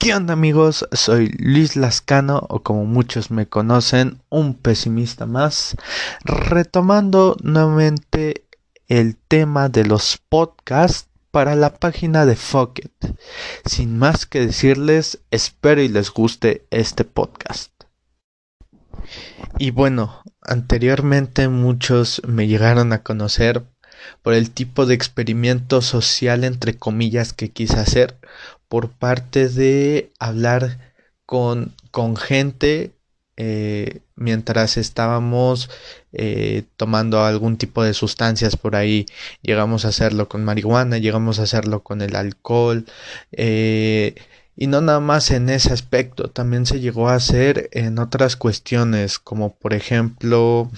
¿Qué onda amigos? Soy Luis Lascano o como muchos me conocen, un pesimista más, retomando nuevamente el tema de los podcasts para la página de Fucket. Sin más que decirles, espero y les guste este podcast. Y bueno, anteriormente muchos me llegaron a conocer por el tipo de experimento social entre comillas que quise hacer por parte de hablar con, con gente eh, mientras estábamos eh, tomando algún tipo de sustancias por ahí. Llegamos a hacerlo con marihuana, llegamos a hacerlo con el alcohol. Eh, y no nada más en ese aspecto, también se llegó a hacer en otras cuestiones, como por ejemplo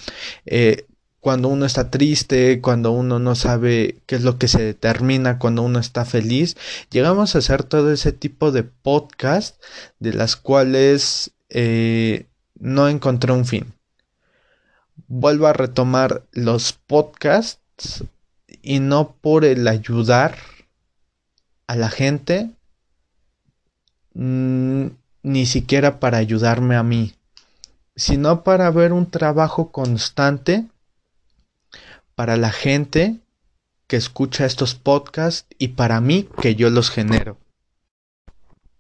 cuando uno está triste, cuando uno no sabe qué es lo que se determina, cuando uno está feliz. Llegamos a hacer todo ese tipo de podcast de las cuales eh, no encontré un fin. Vuelvo a retomar los podcasts y no por el ayudar a la gente, mm, ni siquiera para ayudarme a mí, sino para ver un trabajo constante para la gente que escucha estos podcasts y para mí que yo los genero.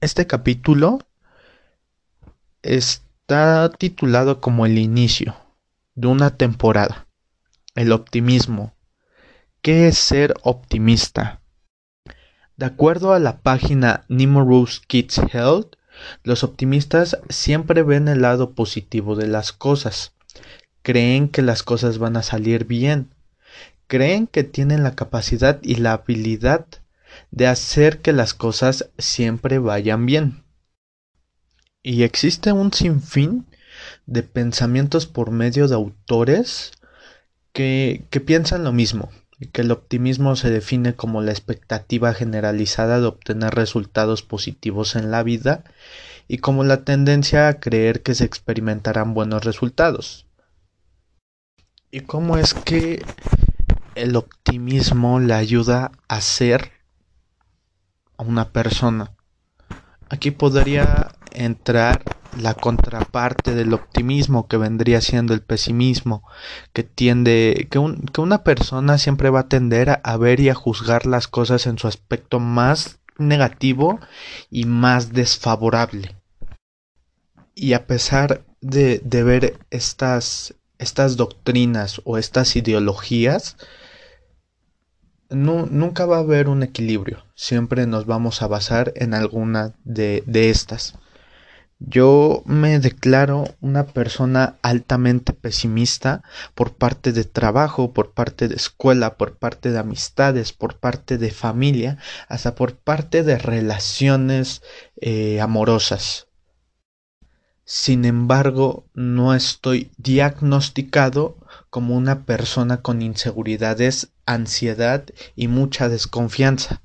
Este capítulo está titulado como el inicio de una temporada. El optimismo. ¿Qué es ser optimista? De acuerdo a la página Rose Kids Health, los optimistas siempre ven el lado positivo de las cosas. Creen que las cosas van a salir bien creen que tienen la capacidad y la habilidad de hacer que las cosas siempre vayan bien. Y existe un sinfín de pensamientos por medio de autores que, que piensan lo mismo, y que el optimismo se define como la expectativa generalizada de obtener resultados positivos en la vida y como la tendencia a creer que se experimentarán buenos resultados. ¿Y cómo es que el optimismo le ayuda a ser a una persona. Aquí podría entrar la contraparte del optimismo que vendría siendo el pesimismo, que tiende, que, que una persona siempre va a tender a, ver y a juzgar las cosas en su aspecto más negativo y más desfavorable. Y a pesar de, de ver estas, estas doctrinas o estas ideologías, nunca va a haber un equilibrio, siempre nos vamos a basar en alguna de, de estas. Yo me declaro una persona altamente pesimista por parte de trabajo, por parte de escuela, por parte de amistades, por parte de familia, hasta por parte de relaciones eh, amorosas. Sin embargo, no estoy diagnosticado como una persona con inseguridades, ansiedad y mucha desconfianza.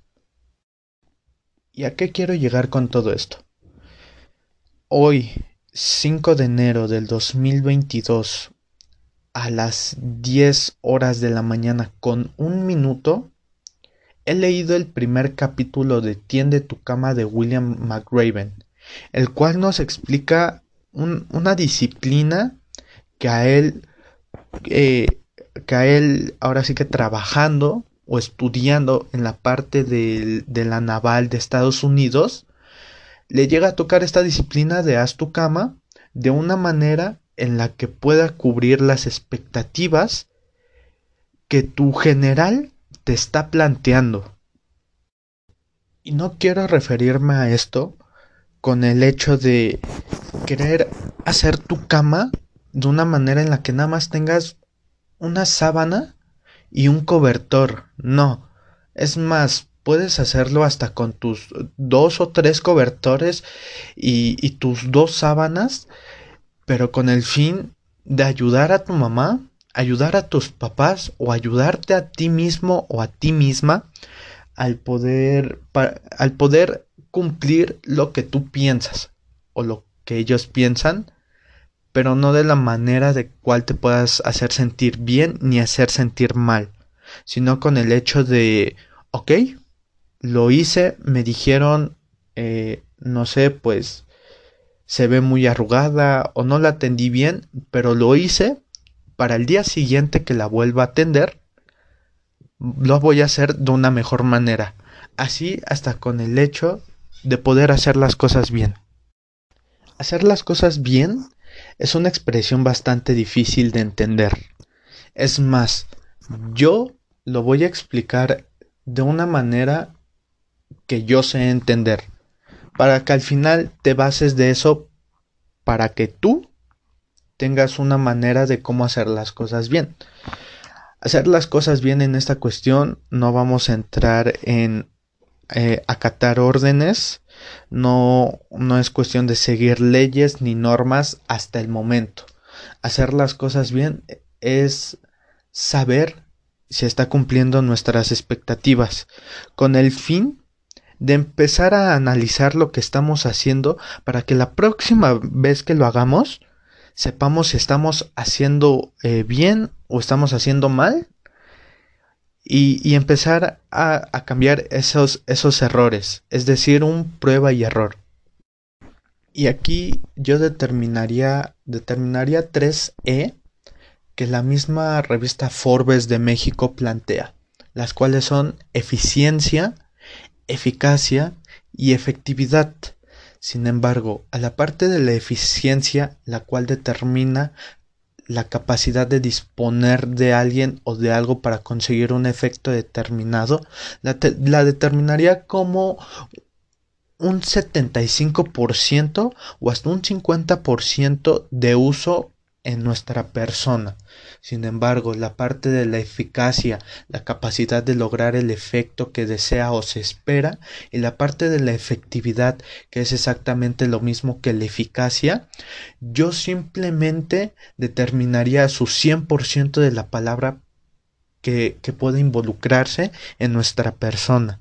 ¿Y a qué quiero llegar con todo esto? Hoy, 5 de enero del 2022, a las 10 horas de la mañana con un minuto, he leído el primer capítulo de Tiende tu cama de William McRaven, el cual nos explica una disciplina que a él eh, que él ahora sí que trabajando o estudiando en la parte de, de la naval de Estados Unidos, le llega a tocar esta disciplina de haz tu cama de una manera en la que pueda cubrir las expectativas que tu general te está planteando. Y no quiero referirme a esto con el hecho de querer hacer tu cama de una manera en la que nada más tengas una sábana y un cobertor. No. Es más, puedes hacerlo hasta con tus dos o tres cobertores y, tus dos sábanas, pero con el fin de ayudar a tu mamá, ayudar a tus papás o ayudarte a ti mismo o a ti misma al poder, al poder cumplir lo que tú piensas o lo que ellos piensan pero no de la manera de cual te puedas hacer sentir bien ni hacer sentir mal, sino con el hecho de, ok, lo hice, me dijeron eh, no sé, pues se ve muy arrugada o no la atendí bien, pero lo hice para el día siguiente que la vuelva a atender, lo voy a hacer de una mejor manera. Así hasta con el hecho de poder hacer las cosas bien. Hacer las cosas bien es una expresión bastante difícil de entender. Es más, yo lo voy a explicar de una manera que yo sé entender, para que al final te bases de eso para que tú tengas una manera de cómo hacer las cosas bien. Hacer las cosas bien en esta cuestión no vamos a entrar en eh, acatar órdenes, no, no es cuestión de seguir leyes ni normas hasta el momento. Hacer las cosas bien es saber si está cumpliendo nuestras expectativas, con el fin de empezar a analizar lo que estamos haciendo para que la próxima vez que lo hagamos sepamos si estamos haciendo eh, bien o estamos haciendo mal y, empezar a, cambiar esos, esos errores, es decir, un prueba y error. Y aquí yo determinaría, determinaría 3E que la misma revista Forbes de México plantea, las cuales son eficiencia, eficacia y efectividad. Sin embargo, a la parte de la eficiencia, la cual determina la capacidad de disponer de alguien o de algo para conseguir un efecto determinado, la, determinaría como un 75% o hasta un 50% de uso en nuestra persona. Sin embargo, la parte de la eficacia, la capacidad de lograr el efecto que desea o se espera, y la parte de la efectividad, que es exactamente lo mismo que la eficacia, yo simplemente determinaría su 100% de la palabra que, que puede involucrarse en nuestra persona.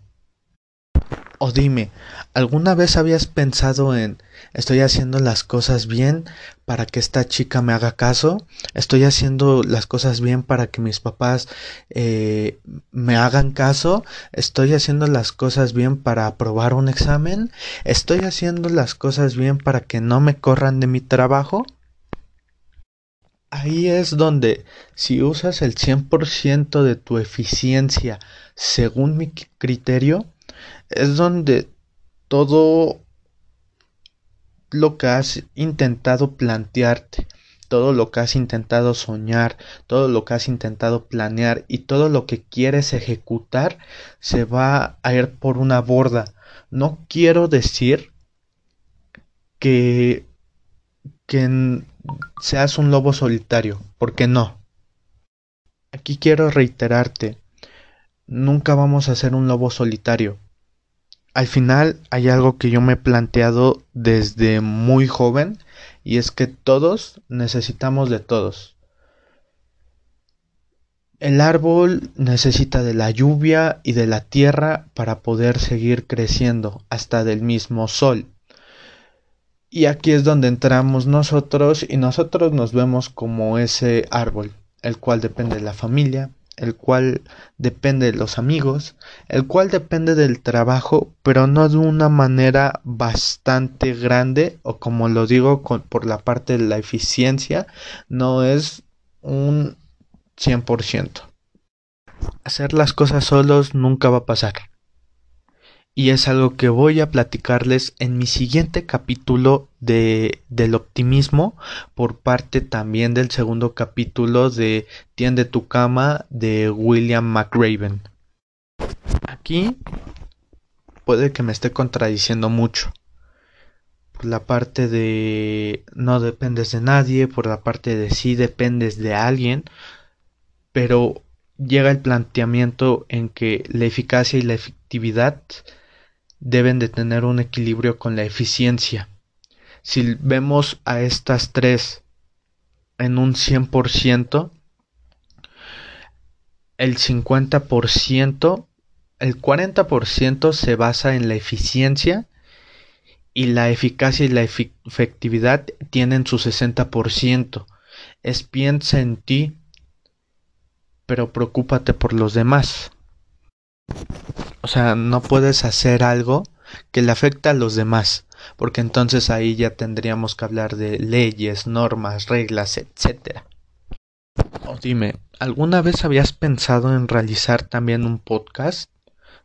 O dime, ¿alguna vez habías pensado en estoy haciendo las cosas bien para que esta chica me haga caso? ¿Estoy haciendo las cosas bien para que mis papás eh, me hagan caso? ¿Estoy haciendo las cosas bien para aprobar un examen? ¿Estoy haciendo las cosas bien para que no me corran de mi trabajo? Ahí es donde si usas el 100% de tu eficiencia según mi criterio, es donde todo lo que has intentado plantearte, todo lo que has intentado soñar, todo lo que has intentado planear y todo lo que quieres ejecutar se va a ir por una borda. No quiero decir que, que seas un lobo solitario, porque no. Aquí quiero reiterarte, nunca vamos a ser un lobo solitario al final hay algo que yo me he planteado desde muy joven y es que todos necesitamos de todos. El árbol necesita de la lluvia y de la tierra para poder seguir creciendo, hasta del mismo sol. Y aquí es donde entramos nosotros y nosotros nos vemos como ese árbol, el cual depende de la familia, el cual depende de los amigos, el cual depende del trabajo, pero no de una manera bastante grande o como lo digo por la parte de la eficiencia, no es un 100%. Hacer las cosas solos nunca va a pasar y es algo que voy a platicarles en mi siguiente capítulo de del optimismo por parte también del segundo capítulo de Tiende tu cama de William McRaven. Aquí puede que me esté contradiciendo mucho. Por la parte de no dependes de nadie, por la parte de sí dependes de alguien, pero llega el planteamiento en que la eficacia y la efectividad deben de tener un equilibrio con la eficiencia. Si vemos a estas tres en un 100%, el 50%, el 40% se basa en la eficiencia y la eficacia y la efectividad tienen su 60%. Es piensa en ti, pero preocúpate por los demás. O sea, no puedes hacer algo que le afecta a los demás, porque entonces ahí ya tendríamos que hablar de leyes, normas, reglas, etc. O dime, ¿alguna vez habías pensado en realizar también un podcast?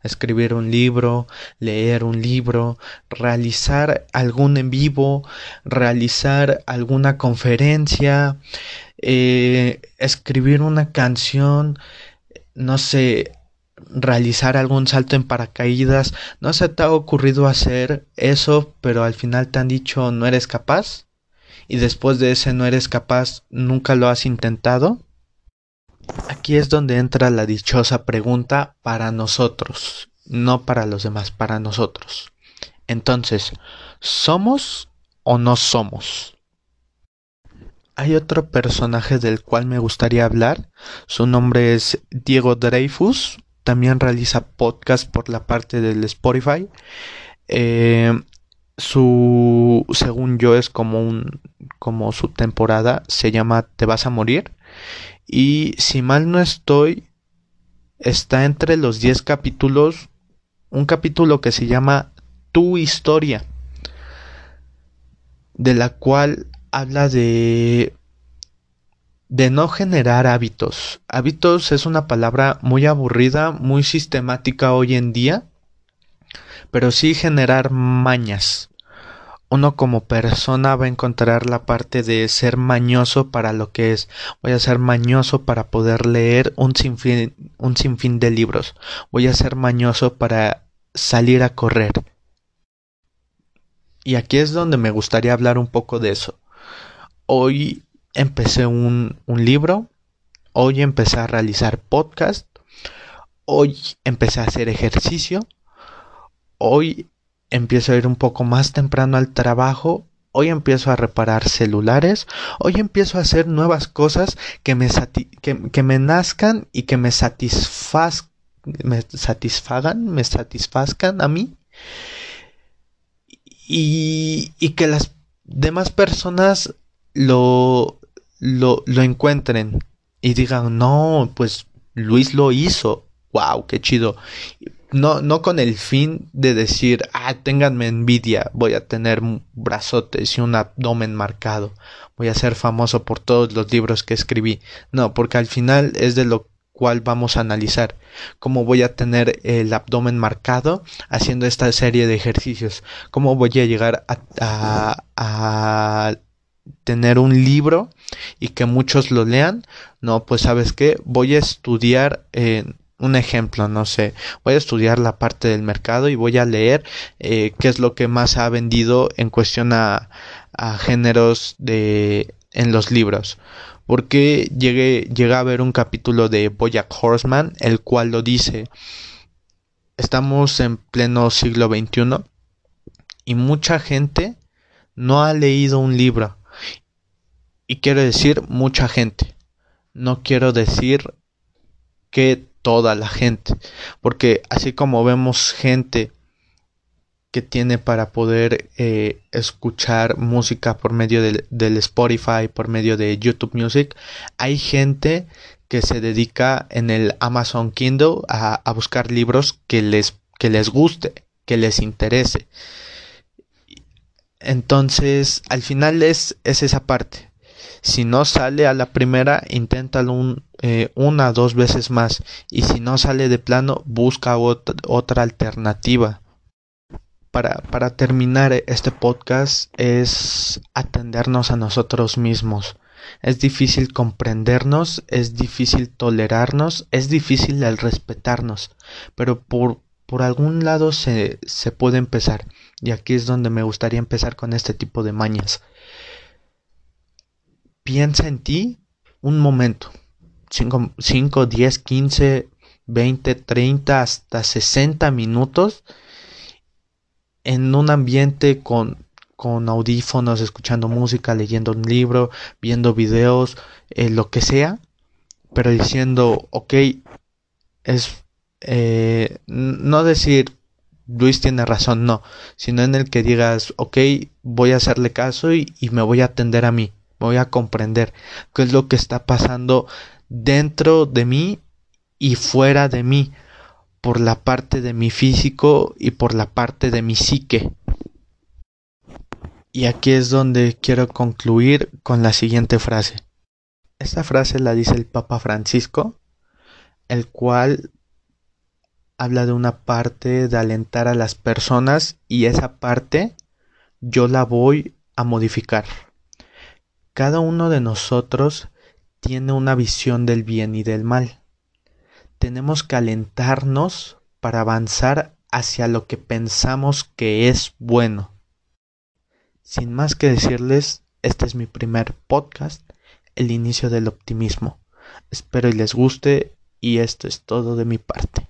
escribir un libro, leer un libro, realizar algún en vivo, realizar alguna conferencia, eh, escribir una canción, no sé, realizar algún salto en paracaídas. ¿No se te ha ocurrido hacer eso, pero al final te han dicho no eres capaz? Y después de ese no eres capaz, ¿nunca lo has intentado? Aquí es donde entra la dichosa pregunta para nosotros, no para los demás, para nosotros. Entonces, ¿somos o no somos? Hay otro personaje del cual me gustaría hablar. Su nombre es Diego Dreyfus. También realiza podcast por la parte del Spotify. Eh, su, según yo, es como un, como su temporada se llama Te vas a morir y si mal no estoy, está entre los 10 capítulos un capítulo que se llama Tu historia, de la cual habla de de no generar hábitos. Hábitos es una palabra muy aburrida, muy sistemática hoy en día, pero sí generar mañas uno como persona va a encontrar la parte de ser mañoso para lo que es. Voy a ser mañoso para poder leer un sinfín, un de libros. Voy a ser mañoso para salir a correr. Y aquí es donde me gustaría hablar un poco de eso. Hoy empecé un, un libro. Hoy empecé a realizar podcast. Hoy empecé a hacer ejercicio. Hoy empiezo a ir un poco más temprano al trabajo, hoy empiezo a reparar celulares, hoy empiezo a hacer nuevas cosas que me, que, me nazcan y que me, satisfaz me satisfagan, me satisfazcan a mí y, y que las demás personas lo, lo, lo encuentren y digan, no, pues Luis lo hizo, wow, qué chido no, no con el fin de decir, ah, ténganme envidia, voy a tener brazotes y un abdomen marcado, voy a ser famoso por todos los libros que escribí. No, porque al final es de lo cual vamos a analizar cómo voy a tener el abdomen marcado haciendo esta serie de ejercicios, cómo voy a llegar a, a, tener un libro y que muchos lo lean. No, pues sabes qué, voy a estudiar en un ejemplo, no sé, voy a estudiar la parte del mercado y voy a leer eh, qué es lo que más ha vendido en cuestión a, a géneros de en los libros. Porque llegué, llegué a ver un capítulo de Boyack Horseman, el cual lo dice. Estamos en pleno siglo XXI y mucha gente no ha leído un libro. Y quiero decir mucha gente. No quiero decir que toda la gente. Porque así como vemos gente que tiene para poder eh, escuchar música por medio del, Spotify, por medio de YouTube Music, hay gente que se dedica en el Amazon Kindle a, buscar libros que les, que les guste, que les interese. Entonces, al final es, es esa parte. Si no sale a la primera, inténtalo eh, una o dos veces más. Y si no sale de plano, busca otra, alternativa. Para, terminar este podcast es atendernos a nosotros mismos. Es difícil comprendernos, es difícil tolerarnos, es difícil el respetarnos, pero por, algún lado se puede empezar. Y aquí es donde me gustaría empezar con este tipo de mañas piensa en ti un momento. 5, 10, 15, 20, 30, hasta 60 minutos en un ambiente con, con audífonos, escuchando música, leyendo un libro, viendo videos, eh, lo que sea, pero diciendo, ok, es eh, no decir Luis tiene razón, no, sino en el que digas, ok, voy a hacerle caso y me voy a atender a mí voy a comprender qué es lo que está pasando dentro de mí y fuera de mí. por la parte de mi físico y por la parte de mi psique. Y aquí es donde quiero concluir con la siguiente frase. Esta frase la dice el Papa Francisco, el cual habla de una parte de alentar a las personas y esa parte yo la voy a modificar. Cada uno de nosotros tiene una visión del bien y del mal. Tenemos que alentarnos para avanzar hacia lo que pensamos que es bueno. Sin más que decirles, este es mi primer podcast, el inicio del optimismo. Espero y les guste y esto es todo de mi parte.